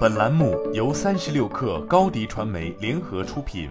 本栏目由三十六氪高低传媒联合出品。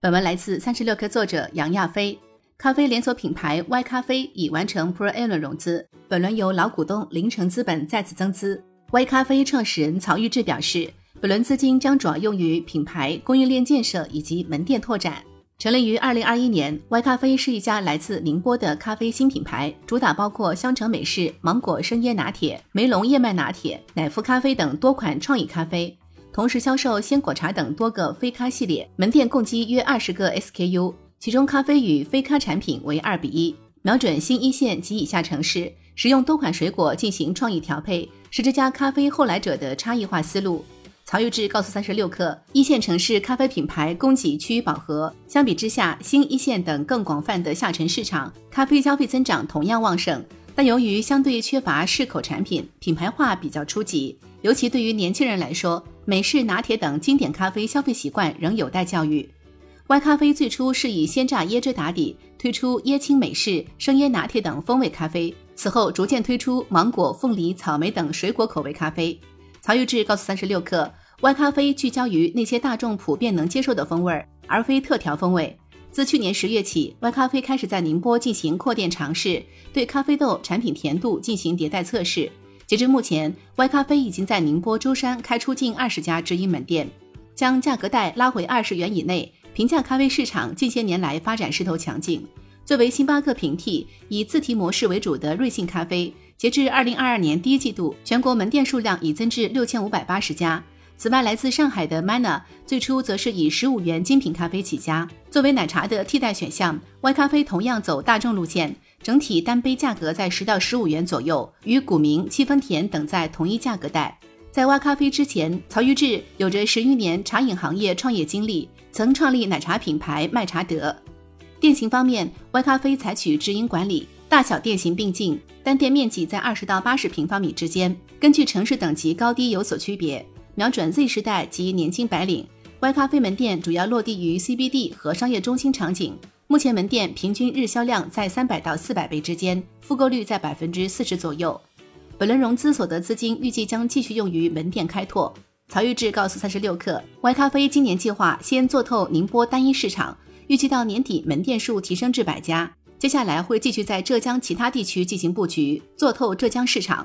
本文来自三十六氪作者杨亚飞。咖啡连锁品牌 Y 咖啡已完成 Pre-A 轮融资，本轮由老股东凌城资本再次增资。Y 咖啡创始人曹玉志表示，本轮资金将主要用于品牌供应链建设以及门店拓展。成立于二零二一年，Y 咖啡是一家来自宁波的咖啡新品牌，主打包括香橙美式、芒果生椰拿铁、梅隆燕麦拿铁、奶芙咖啡等多款创意咖啡，同时销售鲜果茶等多个非咖系列。门店共计约二十个 SKU，其中咖啡与非咖产品为二比一，瞄准新一线及以下城市，使用多款水果进行创意调配，是这家咖啡后来者的差异化思路。曹玉志告诉三十六氪，一线城市咖啡品牌供给趋于饱和，相比之下，新一线等更广泛的下沉市场，咖啡消费增长同样旺盛。但由于相对缺乏适口产品，品牌化比较初级，尤其对于年轻人来说，美式拿铁等经典咖啡消费习惯仍有待教育。Y 咖啡最初是以鲜榨椰汁打底，推出椰青美式、生椰拿铁等风味咖啡，此后逐渐推出芒果、凤梨、草莓等水果口味咖啡。曹玉志告诉三十六氪，Y 咖啡聚焦于那些大众普遍能接受的风味，而非特调风味。自去年十月起，Y 咖啡开始在宁波进行扩店尝试，对咖啡豆产品甜度进行迭代测试。截至目前，Y 咖啡已经在宁波舟山开出近二十家直营门店，将价格带拉回二十元以内。平价咖啡市场近些年来发展势头强劲。作为星巴克平替，以自提模式为主的瑞幸咖啡。截至二零二二年第一季度，全国门店数量已增至六千五百八十家。此外，来自上海的 Mana 最初则是以十五元精品咖啡起家，作为奶茶的替代选项。Y 咖啡同样走大众路线，整体单杯价格在十到十五元左右，与古茗、七分甜等在同一价格带。在 Y 咖啡之前，曹玉志有着十余年茶饮行业创业经历，曾创立奶茶品牌麦茶德。店型方面，Y 咖啡采取直营管理。大小店型并进，单店面积在二十到八十平方米之间，根据城市等级高低有所区别。瞄准 Z 时代及年轻白领，Y 咖啡门店主要落地于 CBD 和商业中心场景。目前门店平均日销量在三百到四百杯之间，复购率在百分之四十左右。本轮融资所得资金预计将继续用于门店开拓。曹玉志告诉三十六氪，Y 咖啡今年计划先做透宁波单一市场，预计到年底门店数提升至百家。接下来会继续在浙江其他地区进行布局，做透浙江市场。